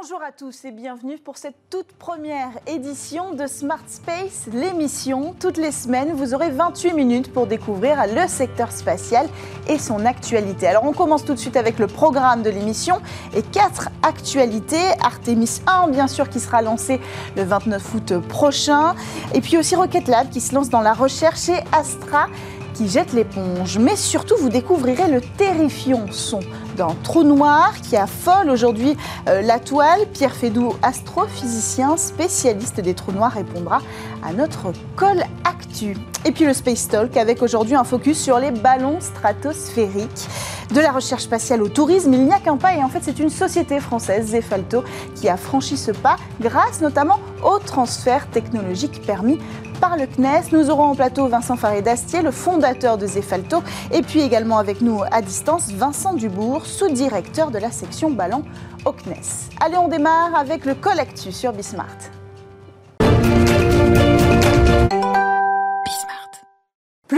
Bonjour à tous et bienvenue pour cette toute première édition de Smart Space, l'émission. Toutes les semaines, vous aurez 28 minutes pour découvrir le secteur spatial et son actualité. Alors on commence tout de suite avec le programme de l'émission et quatre actualités. Artemis 1, bien sûr, qui sera lancé le 29 août prochain. Et puis aussi Rocket Lab qui se lance dans la recherche et Astra qui jette l'éponge. Mais surtout, vous découvrirez le terrifiant son d'un trou noir qui affole aujourd'hui euh, la toile. Pierre Fédou, astrophysicien spécialiste des trous noirs, répondra à notre call actu. Et puis le Space Talk avec aujourd'hui un focus sur les ballons stratosphériques. De la recherche spatiale au tourisme, il n'y a qu'un pas et en fait c'est une société française, Zefalto, qui a franchi ce pas grâce notamment au transfert technologique permis par le CNES. Nous aurons en plateau Vincent Faré-Dastier, le fondateur de Zefalto, et puis également avec nous à distance Vincent Dubourg, sous-directeur de la section ballon au CNES. Allez, on démarre avec le Collectu sur Bismart.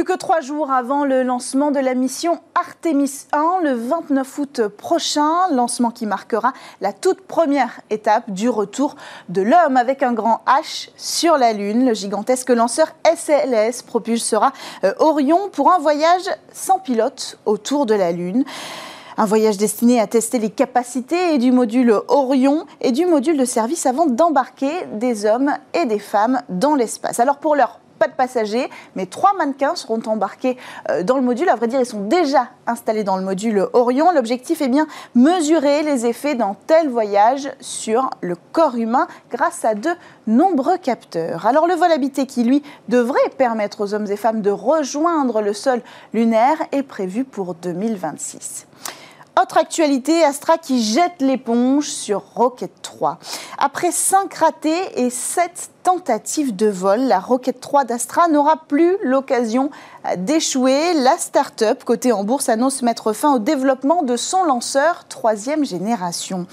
Que trois jours avant le lancement de la mission Artemis 1, le 29 août prochain, lancement qui marquera la toute première étape du retour de l'homme avec un grand H sur la Lune. Le gigantesque lanceur SLS propulsera euh, Orion pour un voyage sans pilote autour de la Lune. Un voyage destiné à tester les capacités du module Orion et du module de service avant d'embarquer des hommes et des femmes dans l'espace. Alors pour l'heure, pas de passagers, mais trois mannequins seront embarqués euh, dans le module. À vrai dire, ils sont déjà installés dans le module Orion. L'objectif est bien mesurer les effets d'un tel voyage sur le corps humain grâce à de nombreux capteurs. Alors le vol habité qui, lui, devrait permettre aux hommes et femmes de rejoindre le sol lunaire est prévu pour 2026. Autre actualité, Astra qui jette l'éponge sur Rocket 3. Après 5 ratés et 7 tentatives de vol, la Rocket 3 d'Astra n'aura plus l'occasion d'échouer. La start-up cotée en bourse annonce mettre fin au développement de son lanceur troisième génération.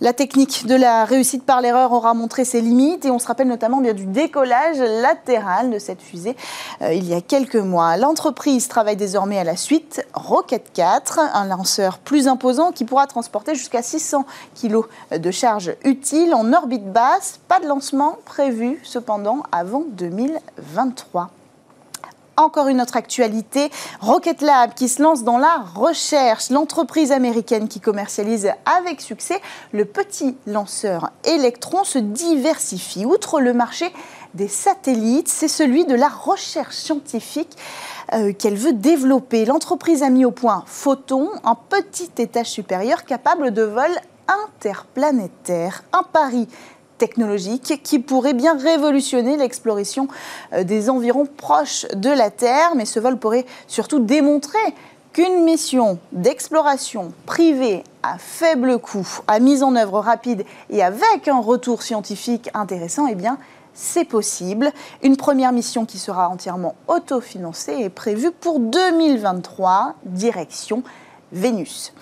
La technique de la réussite par l'erreur aura montré ses limites et on se rappelle notamment bien du décollage latéral de cette fusée euh, il y a quelques mois. L'entreprise travaille désormais à la suite Rocket 4, un lanceur plus imposant qui pourra transporter jusqu'à 600 kg de charge utile en orbite basse. Pas de lancement prévu cependant avant 2023. Encore une autre actualité, Rocket Lab qui se lance dans la recherche. L'entreprise américaine qui commercialise avec succès le petit lanceur Electron se diversifie. Outre le marché des satellites, c'est celui de la recherche scientifique euh, qu'elle veut développer. L'entreprise a mis au point Photon, un petit étage supérieur capable de vol interplanétaire. Un pari technologique qui pourrait bien révolutionner l'exploration euh, des environs proches de la Terre. Mais ce vol pourrait surtout démontrer qu'une mission d'exploration privée à faible coût, à mise en œuvre rapide et avec un retour scientifique intéressant, eh bien, c'est possible. Une première mission qui sera entièrement autofinancée est prévue pour 2023, direction Vénus.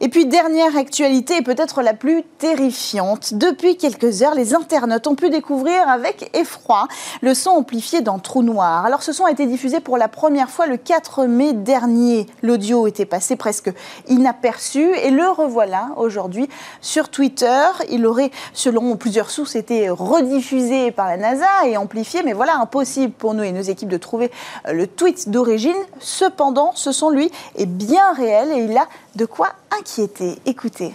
Et puis, dernière actualité, et peut-être la plus terrifiante. Depuis quelques heures, les internautes ont pu découvrir avec effroi le son amplifié d'un trou noir. Alors, ce son a été diffusé pour la première fois le 4 mai dernier. L'audio était passé presque inaperçu et le revoilà aujourd'hui sur Twitter. Il aurait, selon plusieurs sources, été rediffusé par la NASA et amplifié, mais voilà, impossible pour nous et nos équipes de trouver le tweet d'origine. Cependant, ce son, lui, est bien réel et il a de quoi inquiéter? Écoutez.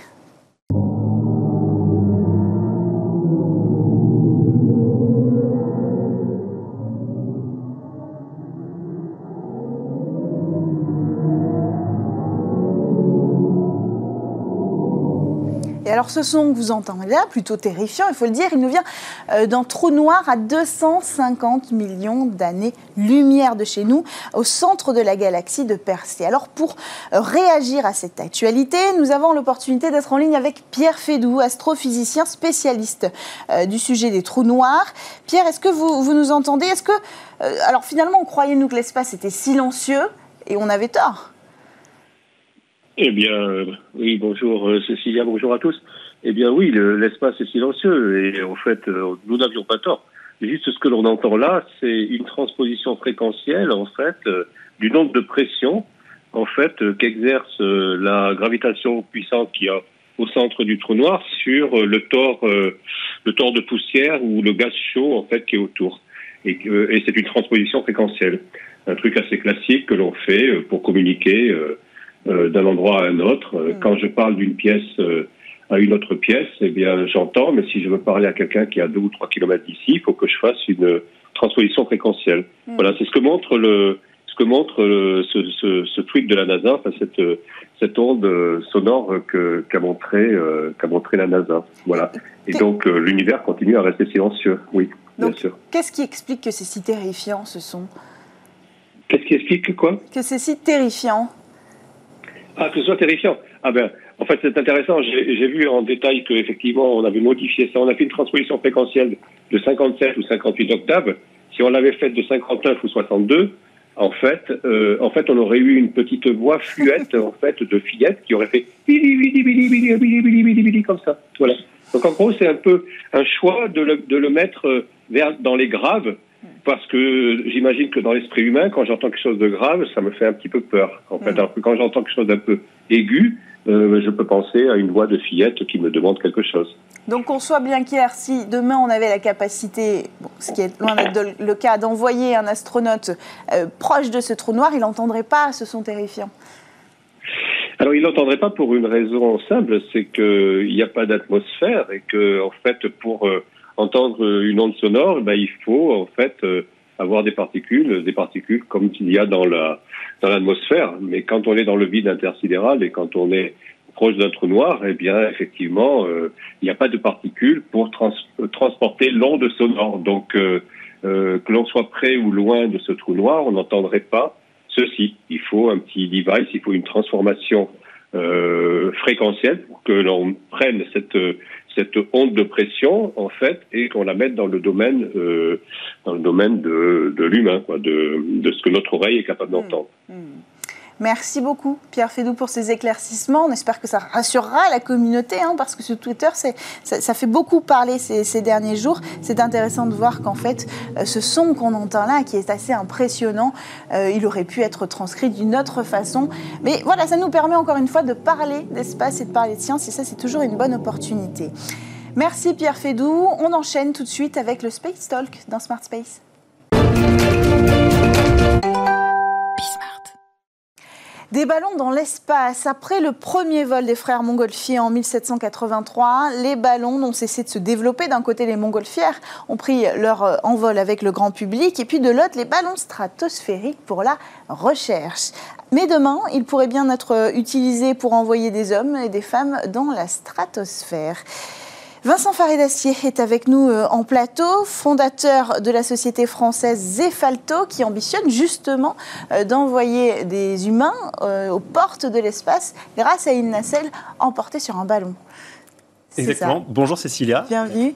Alors ce son que vous entendez là, plutôt terrifiant, il faut le dire, il nous vient euh, d'un trou noir à 250 millions d'années-lumière de chez nous, au centre de la galaxie de Persée. Alors pour euh, réagir à cette actualité, nous avons l'opportunité d'être en ligne avec Pierre Fédou, astrophysicien spécialiste euh, du sujet des trous noirs. Pierre, est-ce que vous, vous, nous entendez? Est-ce que, alors finalement, on croyait nous que l'espace était silencieux et on avait tort? Eh bien, euh, oui, bonjour euh, Cécilia, bonjour à tous. Eh bien oui, l'espace est silencieux et en fait, euh, nous n'avions pas tort. Juste ce que l'on entend là, c'est une transposition fréquentielle en fait du nombre de pression en fait qu'exerce la gravitation puissante qui a au centre du trou noir sur le tort, le tort de poussière ou le gaz chaud en fait qui est autour. Et, et c'est une transposition fréquentielle, un truc assez classique que l'on fait pour communiquer d'un endroit à un autre. Mm. Quand je parle d'une pièce à une autre pièce, eh bien, j'entends, mais si je veux parler à quelqu'un qui est à deux ou trois kilomètres d'ici, il faut que je fasse une transposition fréquentielle. Hmm. Voilà, c'est ce que montre le, ce que montre le, ce, ce, ce, tweet de la NASA, enfin cette, cette onde sonore que, qu'a montré, euh, qu'a montré la NASA. Voilà. Et donc euh, l'univers continue à rester silencieux. Oui, bien sûr. Qu'est-ce qui explique que c'est si terrifiant ce son? Qu'est-ce qui explique que quoi? Que c'est si terrifiant. Ah, que ce soit terrifiant. Ah ben, en fait, c'est intéressant. J'ai vu en détail qu'effectivement, on avait modifié ça. On a fait une transposition fréquentielle de 57 ou 58 octaves. Si on l'avait faite de 59 ou 62, en fait, euh, en fait, on aurait eu une petite voix fluette, en fait, de fillette qui aurait fait comme ça. Voilà. Donc, en gros, c'est un peu un choix de le, de le mettre vers, dans les graves, parce que j'imagine que dans l'esprit humain, quand j'entends quelque chose de grave, ça me fait un petit peu peur. En fait, alors que quand j'entends quelque chose d'un peu aigu, euh, je peux penser à une voix de fillette qui me demande quelque chose. Donc qu'on soit bien clair, si demain on avait la capacité, ce qui est loin d'être le cas, d'envoyer un astronaute euh, proche de ce trou noir, il n'entendrait pas ce son terrifiant. Alors il n'entendrait pas pour une raison simple, c'est qu'il n'y a pas d'atmosphère et que en fait pour euh, entendre une onde sonore, ben, il faut en fait avoir des particules, des particules comme il y a dans la dans l'atmosphère. Mais quand on est dans le vide intersidéral et quand on est proche d'un trou noir, eh bien effectivement, euh, il n'y a pas de particules pour transporter l'onde sonore. Donc euh, euh, que l'on soit près ou loin de ce trou noir, on n'entendrait pas ceci. Il faut un petit device, il faut une transformation fréquentielle pour que l'on prenne cette cette onde de pression en fait et qu'on la mette dans le domaine euh, dans le domaine de, de l'humain de, de, ce que notre oreille est capable d'entendre. Mmh, mmh. Merci beaucoup, Pierre Fédou, pour ces éclaircissements. On espère que ça rassurera la communauté, hein, parce que sur Twitter, ça, fait beaucoup parler ces, ces derniers jours. C'est intéressant de voir qu'en fait, euh, ce son qu'on entend là, qui est assez impressionnant, euh, il aurait pu être transcrit d'une autre façon. Mais voilà, ça nous permet encore une fois de parler d'espace et de parler de science, et ça, c'est toujours une bonne opportunité. Merci Pierre Fédou. On enchaîne tout de suite avec le Space Talk dans Smart Space. Des ballons dans l'espace. Après le premier vol des frères montgolfiers en 1783, les ballons n'ont cessé de se développer. D'un côté, les montgolfières ont pris leur euh, envol avec le grand public, et puis de l'autre, les ballons stratosphériques pour la recherche. Mais demain, ils pourraient bien être euh, utilisés pour envoyer des hommes et des femmes dans la stratosphère. Vincent Faridassier est avec nous euh, en plateau, fondateur de la société française Zefalto, qui ambitionne justement euh, d'envoyer des humains euh, aux portes de l'espace grâce à une nacelle emportée sur un ballon. Exactement. Bonjour Cécilia. Bienvenue.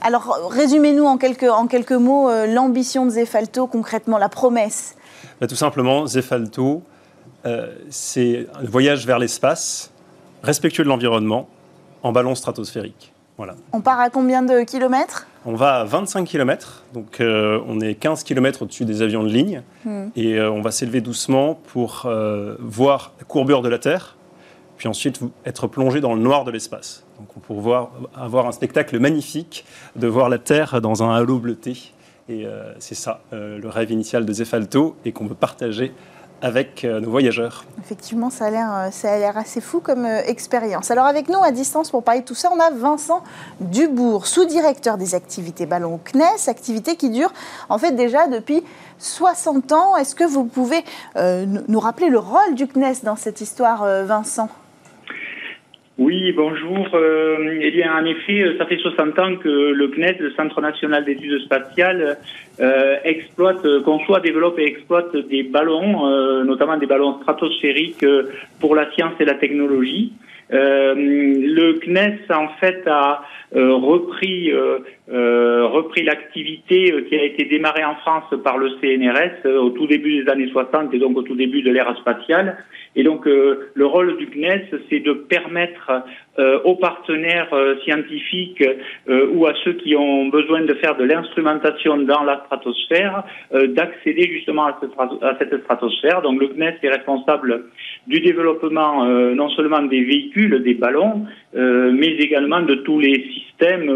Alors, résumez-nous en quelques, en quelques mots l'ambition de Zefalto, concrètement, la promesse. Bah, tout simplement, Zefalto, c'est un voyage vers l'espace, respectueux de l'environnement, en ballon stratosphérique. On part à combien de kilomètres? On va à 25 kilomètres, donc euh, on est 15 kilomètres au-dessus des avions de ligne, hmm. et euh, on va s'élever doucement pour euh, voir la courbure de la Terre, puis ensuite être plongé dans le noir de l'espace. Donc on pour voir, avoir un spectacle magnifique de voir la Terre dans un halo bleuté. Et c'est ça, le rêve initial de Zefalto, et qu'on veut partager avec euh, nos voyageurs. Effectivement, ça a l'air, euh, ça a l'air assez fou comme euh, expérience. Alors avec nous à distance pour parler de tout ça, on a Vincent Dubourg, sous-directeur des activités ballon CNES, activité qui dure en fait déjà depuis 60 ans. Est-ce que vous pouvez nous rappeler le rôle du CNES dans cette histoire, Vincent? Oui, bonjour. Euh, eh bien, en effet, ça fait 60 ans que le CNES, le Centre national d'études spatiales, euh, exploite, conçoit, développe et exploite des ballons, euh, notamment des ballons stratosphériques pour la science et la technologie. Euh, le CNES, en fait, a repris euh, repris l'activité euh, qui a été démarrée en France par le CNRS euh, au tout début des années 60 et donc au tout début de l'ère spatiale. Et donc le rôle du CNES, c'est de permettre aux partenaires scientifiques ou à ceux qui ont besoin de faire de l'instrumentation dans la stratosphère d'accéder justement à, à, cette stratosphère. Donc le CNES est responsable du développement non seulement des véhicules, des ballons, mais également de tous les systèmes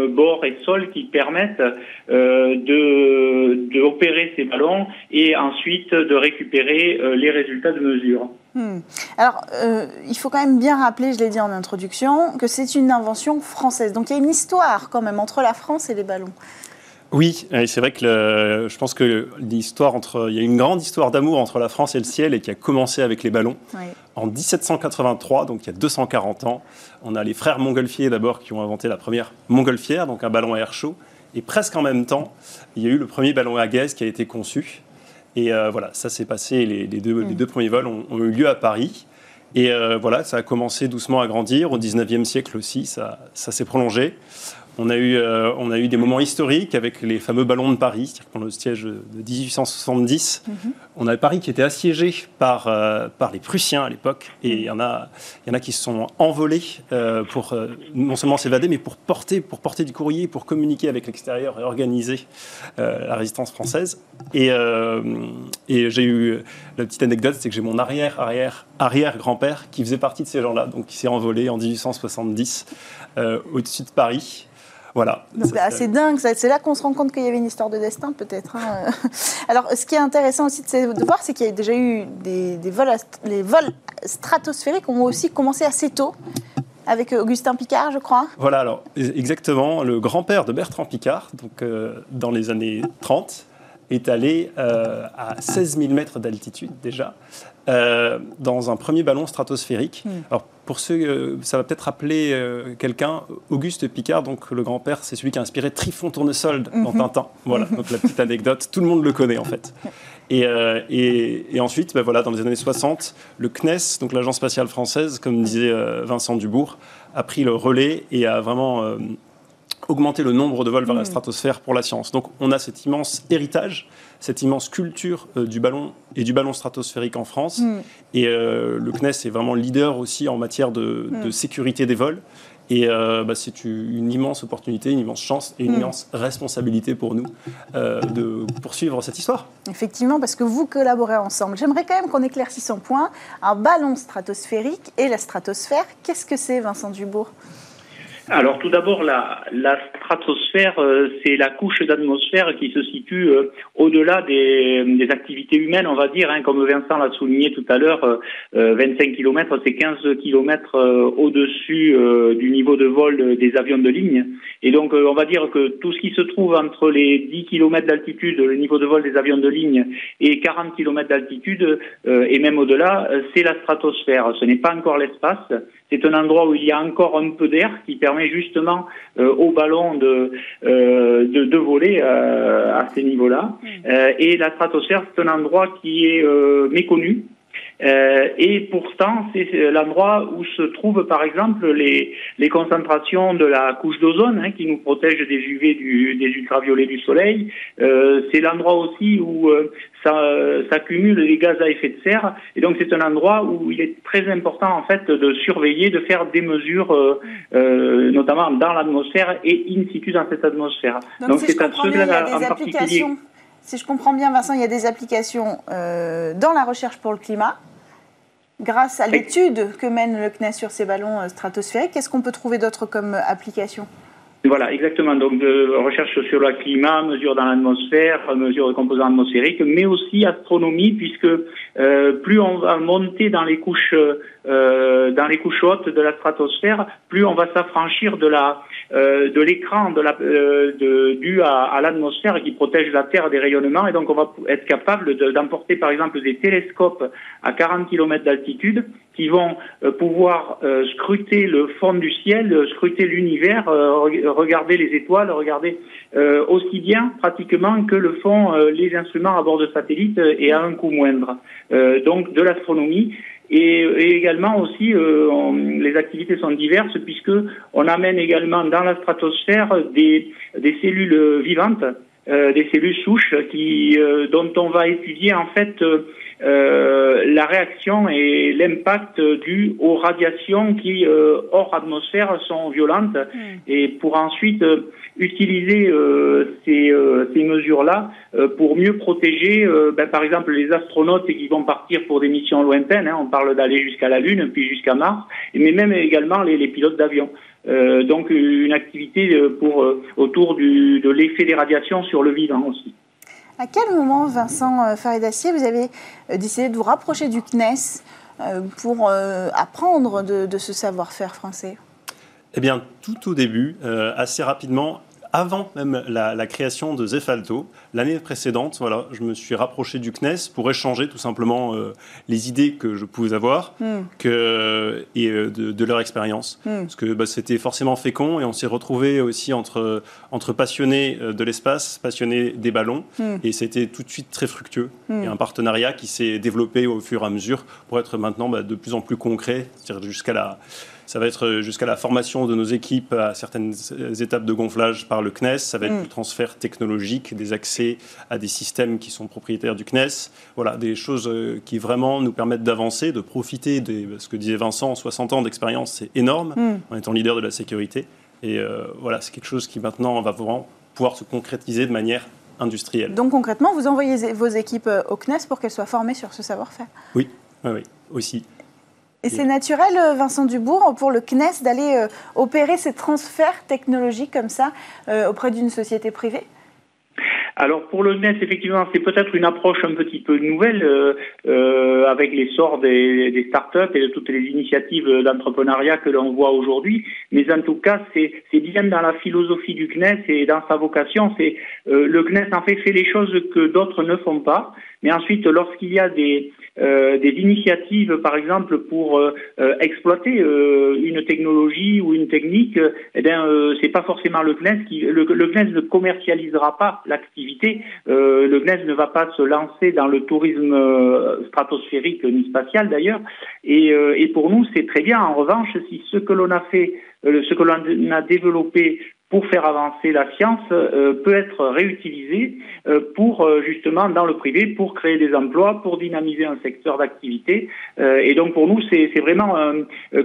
bord et sol qui permettent euh, de, opérer ces ballons et ensuite de récupérer euh, les résultats de mesure. Hmm. Alors, euh, il faut quand même bien rappeler, je l'ai dit en introduction, que c'est une invention française. Donc il y a une histoire quand même entre la France et les ballons. Oui, c'est vrai que je pense que l'histoire entre, il y a une grande histoire d'amour entre la France et le ciel et qui a commencé avec les ballons. En 1783, donc il y a 240 ans, on a les frères Montgolfier d'abord qui ont inventé la première montgolfière, donc un ballon à air chaud. Et presque en même temps, il y a eu le premier ballon à gaz qui a été conçu. Et euh, voilà, ça s'est passé, les, deux, les, mm. deux, premiers vols ont, eu lieu à Paris. Et euh, voilà, ça a commencé doucement à grandir. Au 19e siècle aussi, ça, ça s'est prolongé. On a, eu, euh, on a eu des moments historiques avec les fameux ballons de Paris, c'est-à-dire le siège de 1870. Mhm. On a Paris qui était assiégé par, euh, par les Prussiens à l'époque, et il y, en a, y en a qui se sont envolés euh, pour non seulement s'évader, mais pour porter, pour porter du courrier, pour communiquer avec l'extérieur et organiser la résistance française. Et, et j'ai eu la petite anecdote, c'est que j'ai mon arrière, arrière, arrière grand-père qui faisait partie de ces gens-là, donc qui s'est envolé en 1870 au-dessus de Paris. Voilà. Bah, c'est dingue, c'est là qu'on se rend compte qu'il y avait une histoire de destin peut-être. Hein. Alors ce qui est intéressant aussi de, voir, c'est qu'il y a déjà eu des, vols, les vols stratosphériques ont aussi commencé assez tôt avec Augustin Picard, je crois. Voilà, alors exactement, le grand-père de Bertrand Picard, donc euh, dans les années 30, est allé euh, à 16 000 mètres d'altitude déjà, euh, dans un premier ballon stratosphérique. Hmm. Alors pour ceux, euh, ça va peut-être rappeler euh, quelqu'un, Auguste Picard, donc le grand-père, c'est celui qui a inspiré Trifon Tournesol dans mhm. Tintin. Voilà, donc la petite anecdote, tout le monde le connaît en fait. Et, et, ensuite, ben voilà, dans les années 60, le CNES, donc l'Agence spatiale française, comme disait Vincent Dubourg, a pris le relais et a vraiment augmenté le nombre de vols vers la hmm. stratosphère pour la science. Donc on a cet immense héritage cette immense culture euh, du ballon et du ballon stratosphérique en France. Mm. Et euh, le CNES est vraiment leader aussi en matière de, mm. sécurité des vols. Et euh, bah, c'est une immense opportunité, une immense chance et une mm. immense responsabilité pour nous de poursuivre cette histoire. Effectivement, parce que vous collaborez ensemble. J'aimerais quand même qu'on éclaircisse un point. Un ballon stratosphérique et la stratosphère, qu'est-ce que c'est, Vincent Dubourg? Alors tout d'abord, la, stratosphère, euh, c'est la couche d'atmosphère qui se situe euh, au-delà des, activités humaines, on va dire, hein, comme Vincent l'a souligné tout à l'heure, 25 euh, km, c'est 15 km au-dessus du niveau de vol des avions de ligne. Et donc on va dire que tout ce qui se trouve entre les 10 km d'altitude, le niveau de vol des avions de ligne, et 40 km d'altitude, et même au-delà, c'est la stratosphère. Ce n'est pas encore l'espace. C'est un endroit où il y a encore un peu d'air qui permet justement euh, aux ballons de, euh, de, voler euh, à ces niveaux-là. Mm. et la stratosphère, c'est un endroit qui est méconnu euh, et pourtant, c'est l'endroit où se trouvent, par exemple, les, les concentrations de la couche d'ozone hein, qui nous protège des UV du, des ultraviolets du soleil. Euh, c'est l'endroit aussi où euh, s'accumulent les gaz à effet de serre. Et donc, c'est un endroit où il est très important, en fait, de surveiller, de faire des mesures, euh, notamment dans l'atmosphère et in situ dans cette atmosphère. Donc, c'est à ceux-là en particulier si je comprends bien, Vincent, il y a des applications euh, dans la recherche pour le climat. Grâce à l'étude que mène le CNES sur ces ballons euh, stratosphériques, qu'est-ce qu'on peut trouver d'autre comme application? Voilà, exactement. Donc, de recherche sur le climat, mesure dans l'atmosphère, mesure de composants atmosphériques, mais aussi astronomie, puisque euh, plus on va monter dans les couches euh, dans les couches hautes de la stratosphère, plus on va s'affranchir de la euh, de l'écran de la euh, de, dû à, à l'atmosphère qui protège la Terre des rayonnements, et donc on va être capable d'emporter par exemple des télescopes à 40 km d'altitude qui vont euh, pouvoir euh, scruter le fond du ciel, euh, scruter l'univers, regarder les étoiles, regarder aussi bien pratiquement que le font les instruments à bord de satellites et à un coût moindre. donc de l'astronomie Et, également aussi, les activités sont diverses puisque on amène également dans la stratosphère des, des cellules vivantes, des cellules souches qui, dont on va étudier en fait euh, la réaction et l'impact dû aux radiations qui, euh, hors atmosphère, sont violentes. Hmm. Et pour ensuite euh, utiliser ces, mesures-là pour mieux protéger, ben, par exemple, les astronautes qui vont partir pour des missions lointaines. Hein, on parle d'aller jusqu'à la Lune, puis jusqu'à Mars, mais même également les, pilotes d'avion. donc une activité pour autour de l'effet des radiations sur le vivant aussi. À quel moment, Vincent euh, Faridassier, vous avez euh, décidé de vous rapprocher du CNES euh, pour apprendre de, ce savoir-faire français? Eh bien, tout au début, assez rapidement, avant même la, création de Zefalto, l'année précédente, voilà, je me suis rapproché du CNES pour échanger tout simplement euh, les idées que je pouvais avoir hmm. que, et euh, de, leur expérience. Hmm. Parce que bah, c'était forcément fécond et on s'est retrouvé aussi entre, entre passionnés euh, de l'espace, passionnés des ballons. Hmm. Et c'était tout de suite très fructueux. Et un partenariat qui s'est développé au fur et à mesure pour être maintenant bah, de plus en plus concret, c'est-à-dire jusqu'à la ça va être jusqu'à la formation de nos équipes à certaines étapes de gonflage par le CNES. Ça va être mm. le transfert technologique, des accès à des systèmes qui sont propriétaires du CNES. Voilà, des choses euh, qui vraiment nous permettent d'avancer, de profiter de ce que disait Vincent, 60 ans d'expérience, c'est énorme mm. en étant leader de la sécurité. Et euh, voilà, c'est quelque chose qui maintenant va vraiment pouvoir se concrétiser de manière industrielle. Donc concrètement, vous envoyez vos équipes euh, au CNES pour qu'elles soient formées sur ce savoir-faire? Oui, oui, oui, aussi. Et c'est naturel, euh, Vincent Dubourg, pour le CNES d'aller euh, opérer ces transferts technologiques comme ça euh, auprès d'une société privée? Alors pour le CNES, effectivement, c'est peut-être une approche un petit peu nouvelle euh, avec l'essor des, des startups et de toutes les initiatives d'entrepreneuriat que l'on voit aujourd'hui. Mais en tout cas, c'est bien dans la philosophie du CNES et dans sa vocation. C'est le CNES en fait fait les choses que d'autres ne font pas. Mais ensuite, lorsqu'il y a des euh, initiatives, par exemple, pour euh, euh, exploiter une technologie ou une technique, eh bien, c'est pas forcément le CNES qui le, le ne commercialisera pas l'activité. le CNES ne va pas se lancer dans le tourisme stratosphérique ni spatial d'ailleurs. Et pour nous, c'est très bien. En revanche, si ce que l'on a fait, ce que l'on a développé pour faire avancer la science euh, peut être réutilisé euh, pour euh, justement dans le privé pour créer des emplois, pour dynamiser un secteur d'activité. et donc pour nous c'est vraiment,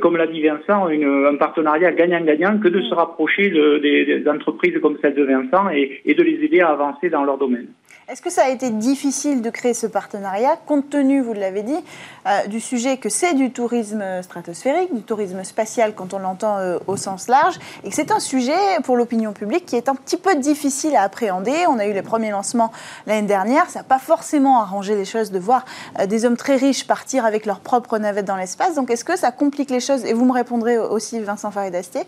comme l'a dit Vincent, une, un partenariat gagnant-gagnant que de se rapprocher de, des, entreprises comme celle de Vincent et, et de les aider à avancer dans leur domaine. Est-ce que ça a été difficile de créer ce partenariat, compte tenu, vous l'avez dit, euh, du sujet que c'est du tourisme stratosphérique, du tourisme spatial quand on l'entend euh, au sens large, et que c'est un sujet pour l'opinion publique qui est un petit peu difficile à appréhender? On a eu les premiers lancements l'année dernière, ça n'a pas forcément arrangé les choses de voir euh, des hommes très riches partir avec leur propre navette dans l'espace. Donc est-ce que ça complique les choses? Et vous me répondrez aussi, Vincent Faridastier,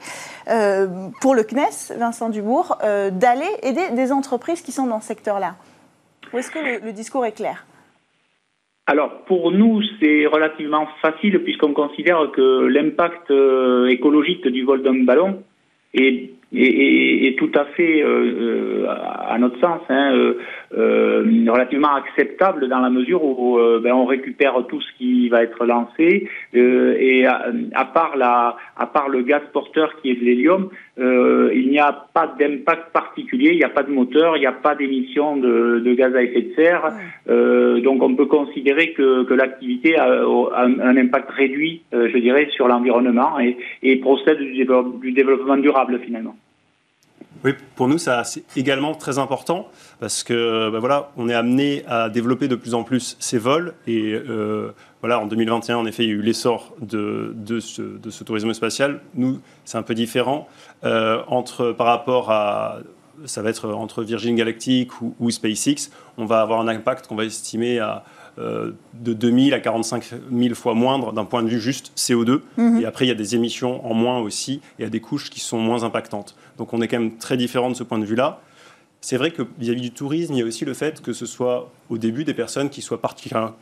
pour le CNES, Vincent Dubourg, d'aller aider des entreprises qui sont dans ce secteur-là ou est-ce que le, discours est clair? Alors pour nous, c'est relativement facile puisqu'on considère que l'impact euh, écologique du vol d'un ballon est, est, tout à fait, euh, euh, à notre sens, hein, euh, relativement acceptable dans la mesure où ben, on récupère tout ce qui va être lancé et à, part la, à part le gaz porteur qui est de l'hélium, il n'y a pas d'impact particulier, il n'y a pas de moteur, il n'y a pas d'émission de, de, gaz à effet de serre, donc on peut considérer que, que l'activité a, un impact réduit, je dirais, sur l'environnement et, et procède du développement durable finalement. Oui, pour nous, c'est également très important parce que ben voilà, on est amené à développer de plus en plus ces vols. Et euh, voilà, en 2021, en effet, il y a eu l'essor de, ce, tourisme spatial. Nous, c'est un peu différent euh, entre, par rapport à. Ça va être entre Virgin Galactic ou, SpaceX. On va avoir un impact qu'on va estimer à de 2000 à 45 000 fois moindre d'un point de vue juste CO2. Mhm. Et après, il y a des émissions en moins aussi. Il y a des couches qui sont moins impactantes. Donc on est quand même très différent de ce point de vue-là. C'est vrai que vis-à-vis du tourisme, il y a aussi le fait que ce soit au début des personnes qui soient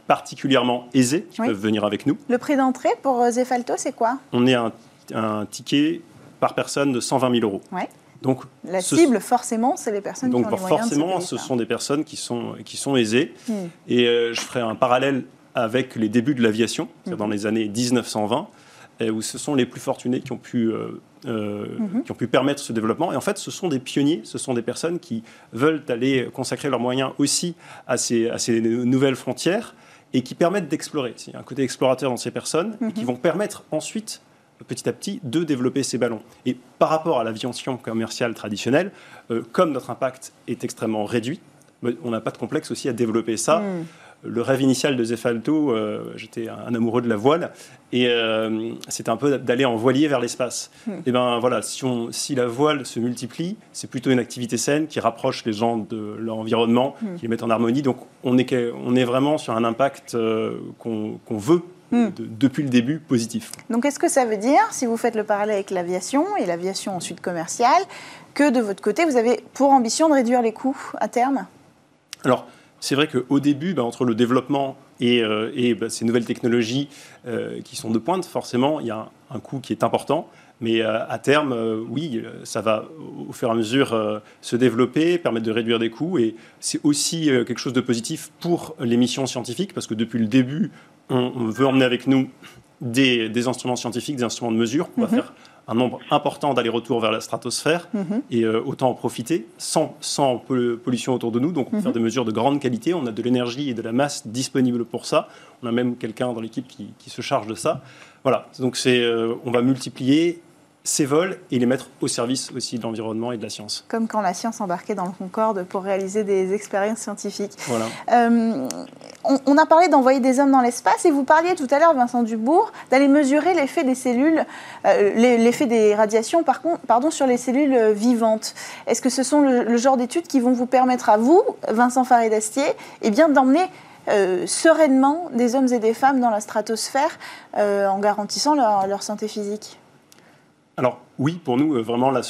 particulièrement aisées, qui peuvent venir avec nous. Le prix d'entrée pour euh, Zefalto, c'est quoi? On est un, un, ticket par personne de 120 000 euros. Ouais. Donc, la cible, forcément, c'est les personnes donc, qui ont les moyens forcément, ce sont des personnes qui sont, qui sont aisées. Hmm. Et euh, je ferai un parallèle avec les débuts de l'aviation, dans les années 1920, où ce sont les plus fortunés qui ont pu mhm. qui ont pu permettre ce développement. Et en fait, ce sont des pionniers, ce sont des personnes qui veulent aller consacrer leurs moyens aussi à ces, à ces nouvelles frontières et qui permettent d'explorer. Il y a un côté explorateur dans ces personnes qui mhm. vont permettre ensuite petit à petit de développer ces ballons. Et par rapport à l'aviation commerciale traditionnelle, euh, comme notre impact est extrêmement réduit, on n'a pas de complexe aussi à développer ça. Hmm. Le rêve initial de Zefalto, euh, j'étais un amoureux de la voile, et euh, c'était un peu d'aller en voilier vers l'espace. Hmm. Et ben voilà, si, on, si, la voile se multiplie, c'est plutôt une activité saine qui rapproche les gens de leur environnement, hmm. qui les met en harmonie. Donc on est, on est vraiment sur un impact qu'on veut Hmm. depuis le début positif. Donc est-ce que ça veut dire, si vous faites le parallèle avec l'aviation et l'aviation ensuite commerciale, que de votre côté, vous avez pour ambition de réduire les coûts à terme? Alors, c'est vrai qu'au début, bah, entre le développement et, euh, bah, ces nouvelles technologies euh, qui sont de pointe, forcément, il y a un, coût qui est important. Mais euh, à terme, oui, ça va au fur et à mesure se développer, permettre de réduire des coûts. Et c'est aussi quelque chose de positif pour les missions scientifiques, parce que depuis le début, on, veut emmener avec nous des, instruments scientifiques, des instruments de mesure. On va mhm. faire un nombre important d'allers-retours vers la stratosphère mhm. et euh, autant en profiter sans, sans, pollution autour de nous. Donc, on peut faire mhm. des mesures de grande qualité. On a de l'énergie et de la masse disponible pour ça. On a même quelqu'un dans l'équipe qui, se charge de ça. Voilà. Donc, c'est, euh, on va multiplier ces vols et les mettre au service aussi de l'environnement et de la science. Comme quand la science embarquait dans le Concorde pour réaliser des expériences scientifiques. Voilà. Euh, on, a parlé d'envoyer des hommes dans l'espace et vous parliez tout à l'heure, Vincent Dubourg, d'aller mesurer l'effet des cellules, euh, l'effet des radiations par contre, pardon, sur les cellules euh, vivantes. Est-ce que ce sont le, genre d'études qui vont vous permettre à vous, Vincent Farid-Astier, eh bien d'emmener sereinement des hommes et des femmes dans la stratosphère en garantissant leur santé physique? Alors oui, pour nous, euh, vraiment, la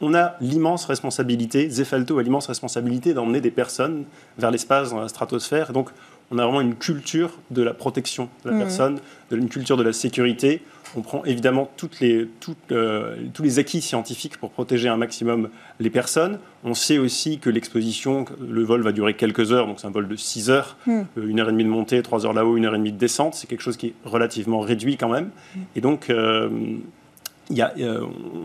on a l'immense responsabilité, Zefalto a l'immense responsabilité d'emmener des personnes vers l'espace, dans la stratosphère. donc, on a vraiment une culture de la protection de la mmh. personne, de, une culture de la sécurité. On prend évidemment toutes les, euh, tous les acquis scientifiques pour protéger un maximum les personnes. On sait aussi que l'exposition, le vol va durer quelques heures, donc c'est un vol de 6 heures, mmh. euh, une heure et demie de montée, 3 heures là-haut, une heure et demie de descente. C'est quelque chose qui est relativement réduit quand même. Mmh. Et donc, euh,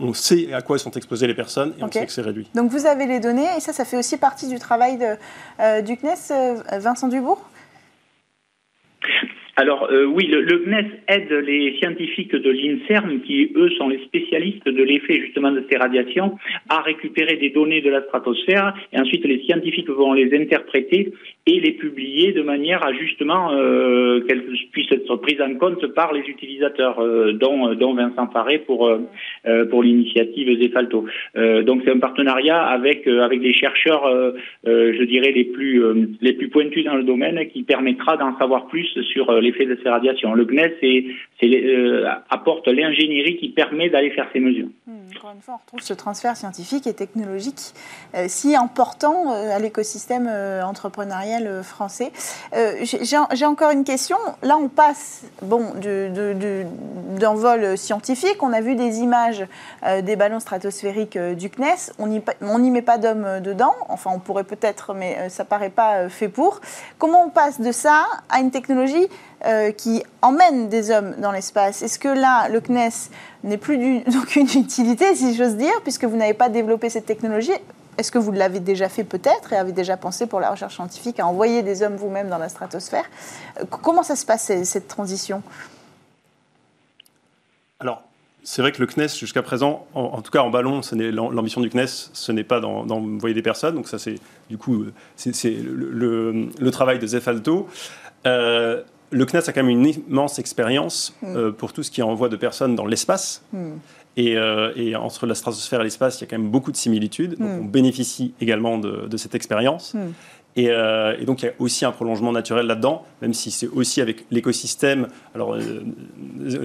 on sait à quoi sont exposées les personnes et on sait que c'est réduit. Donc vous avez les données et ça, ça fait aussi partie du travail de, euh, du CNES, euh, Vincent Dubourg? Alors euh, oui, le, le, CNES aide les scientifiques de l'INSERM, qui eux sont les spécialistes de l'effet justement de ces radiations, à récupérer des données de la stratosphère, et ensuite les scientifiques vont les interpréter et les publier de manière à justement euh, qu'elles puissent être prises en compte par les utilisateurs, euh, dont, Vincent Paré pour pour l'initiative Zefalto. donc c'est un partenariat avec avec des chercheurs, je dirais les plus les plus pointus dans le domaine, qui permettra d'en savoir plus sur l'effet de ces radiations. Le CNES euh, apporte l'ingénierie qui permet d'aller faire ces mesures. Hmm, encore une fois, on retrouve ce transfert scientifique et technologique euh, si important euh, à l'écosystème entrepreneurial français. J'ai encore une question. Là, on passe bon, d'un vol scientifique. On a vu des images des ballons stratosphériques du CNES. On n'y met pas d'hommes dedans. Enfin, on pourrait peut-être, mais ça paraît pas fait pour. Comment on passe de ça à une technologie euh, qui emmène des hommes dans l'espace. Est-ce que là, le CNES n'est plus d'aucune utilité, si j'ose dire, puisque vous n'avez pas développé cette technologie? Est-ce que vous l'avez déjà fait peut-être et avez déjà pensé pour la recherche scientifique à envoyer des hommes vous-même dans la stratosphère? Euh, Comment ça se passe, cette transition? Alors, c'est vrai que le CNES, jusqu'à présent, en, tout cas en ballon, l'ambition du CNES, ce n'est pas d'envoyer des personnes. Donc ça, c'est du coup, euh, c'est le, travail de Zefalto. Euh, le CNES a quand même une immense expérience mm. euh, pour tout ce qui envoie de personnes dans l'espace. Mm. Euh, et, entre la stratosphère et l'espace, il y a quand même beaucoup de similitudes. Donc mm. on bénéficie également de, cette expérience. Euh, et, donc il y a aussi un prolongement naturel là-dedans, même si c'est aussi avec l'écosystème. Alors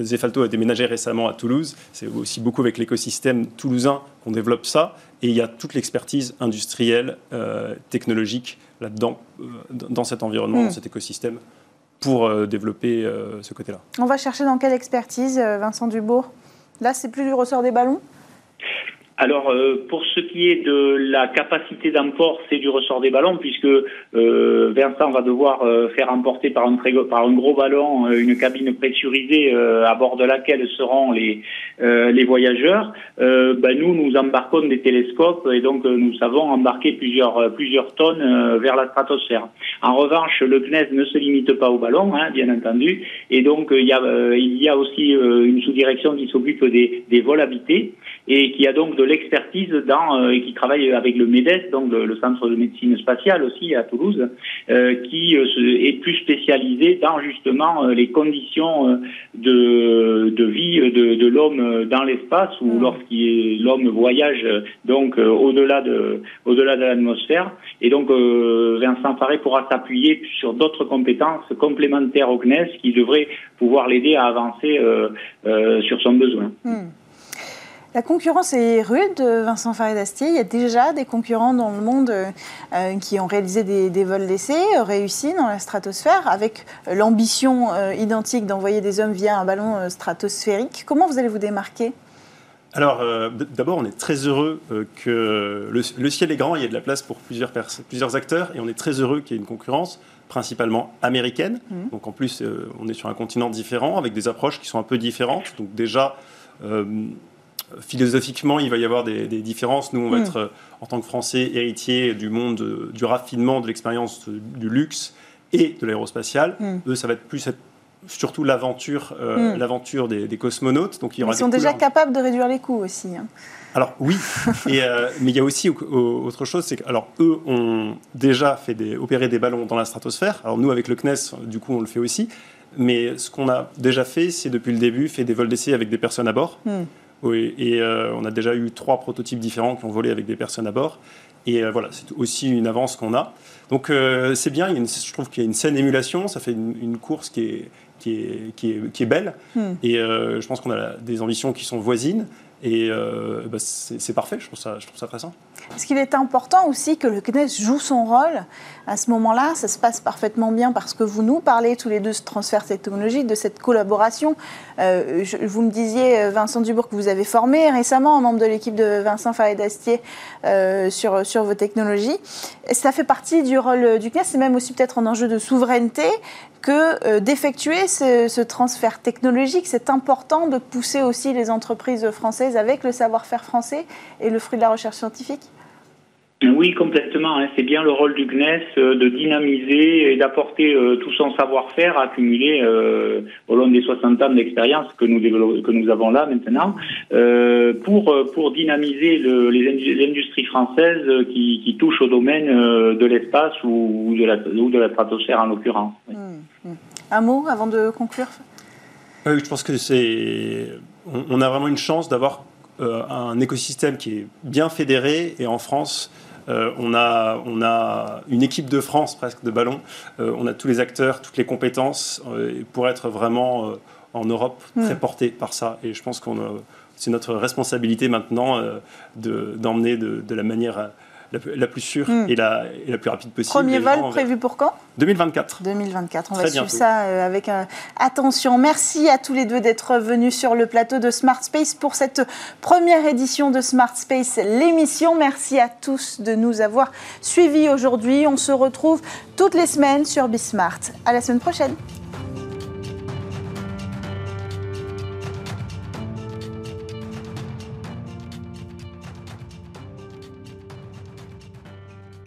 Zefalto a déménagé récemment à Toulouse. C'est aussi beaucoup avec l'écosystème toulousain qu'on développe ça. Et il y a toute l'expertise industrielle, technologique là-dedans, dans cet environnement, dans cet écosystème pour euh, développer euh, ce côté-là. On va chercher dans quelle expertise, euh, Vincent Dubourg? Là, c'est plus du ressort des ballons? Alors, euh, pour ce qui est de la capacité d'emport, c'est du ressort des ballons, puisque euh, Vincent va devoir euh, faire emporter par un, très, par un gros ballon une cabine pressurisée à bord de laquelle seront les, les voyageurs. Ben, nous, nous embarquons des télescopes et donc nous savons embarquer plusieurs, plusieurs tonnes vers la stratosphère. En revanche, le CNES ne se limite pas au ballon, hein, bien entendu, et donc il y a, aussi une sous-direction qui s'occupe des, des vols habités et qui a donc de l'expertise dans euh, et qui travaille avec le MEDES, donc le, Centre de médecine spatiale aussi à Toulouse, euh, qui euh, est plus spécialisé dans justement les conditions de, de vie de, de l'homme dans l'espace ou mmh. l'homme voyage donc au-delà de au-delà de l'atmosphère. Et donc Vincent Faré pourra s'appuyer sur d'autres compétences complémentaires au CNES qui devraient pouvoir l'aider à avancer sur son besoin. Mmh. La concurrence est rude, Vincent Farid-Astier. Il y a déjà des concurrents dans le monde euh, qui ont réalisé des, vols d'essai, euh, réussis dans la stratosphère, avec euh, l'ambition identique d'envoyer des hommes via un ballon stratosphérique. Comment vous allez vous démarquer? Alors, d'abord, on est très heureux que le, ciel est grand, il y a de la place pour plusieurs, plusieurs acteurs, et on est très heureux qu'il y ait une concurrence, principalement américaine. Mmh. Donc, en plus, on est sur un continent différent, avec des approches qui sont un peu différentes. Donc, déjà, philosophiquement, il va y avoir des, différences. Nous, on va hmm. être, euh, en tant que Français, héritiers du monde euh, du raffinement, de l'expérience du luxe et de l'aérospatial. Hmm. Eux, ça va être plus surtout l'aventure, euh, hmm. l'aventure des, cosmonautes. Donc, il y aura Ils sont déjà capables de réduire les coûts aussi. Hein. Alors oui, et, mais il y a aussi autre chose, c'est que alors eux ont déjà fait des, opérer des ballons dans la stratosphère. Alors nous avec le CNES, du coup on le fait aussi. Mais ce qu'on a déjà fait, c'est depuis le début fait des vols d'essai avec des personnes à bord. Oui, et euh, on a déjà eu trois prototypes différents qui ont volé avec des personnes à bord. Et euh, voilà, c'est aussi une avance qu'on a. Donc euh, c'est bien, je trouve qu'il y a une saine émulation, ça fait une, course qui est, qui est, qui est, qui est belle. Hmm. Et je pense qu'on a des ambitions qui sont voisines. Et euh, bah, c'est parfait, je trouve, ça, je trouve ça très simple. Est-ce qu'il est important aussi que le CNES joue son rôle à ce moment-là Ça se passe parfaitement bien parce que vous nous parlez tous les deux de ce transfert technologique, de cette collaboration. Euh, vous me disiez, euh, Vincent Dubourg, que vous avez formé récemment un membre de l'équipe de Vincent Farid-Astier sur, sur vos technologies. Ça fait partie du rôle du CNES, c'est même aussi peut-être un enjeu de souveraineté que euh, d'effectuer ce, transfert technologique. C'est important de pousser aussi les entreprises françaises avec le savoir-faire français et le fruit de la recherche scientifique oui, complètement. Hein. C'est bien le rôle du CNES euh, de dynamiser et d'apporter euh, tout son savoir-faire accumulé au long des 60 ans d'expérience que nous que nous avons là maintenant pour pour dynamiser l'industrie française qui, qui, touche au domaine de l'espace ou, de la ou de la stratosphère en l'occurrence. Mmh. Un mot avant de conclure? Oui, Je pense que c'est. On, a vraiment une chance d'avoir euh, un écosystème qui est bien fédéré et en France. Euh, on, a, on a une équipe de France presque de ballon. Euh, on a tous les acteurs, toutes les compétences pour être vraiment en Europe hmm. très porté par ça. Et je pense qu'on c'est notre responsabilité maintenant d'emmener de, de, la manière la, plus sûre hmm. et, la, la, plus rapide possible. Premier vol prévu pour quand? 2024. 2024. On va suivre ça euh, avec euh, attention. Merci à tous les deux d'être venus sur le plateau de Smart Space pour cette première édition de Smart Space, l'émission. Merci à tous de nous avoir suivis aujourd'hui. On se retrouve toutes les semaines sur Bismart. À la semaine prochaine.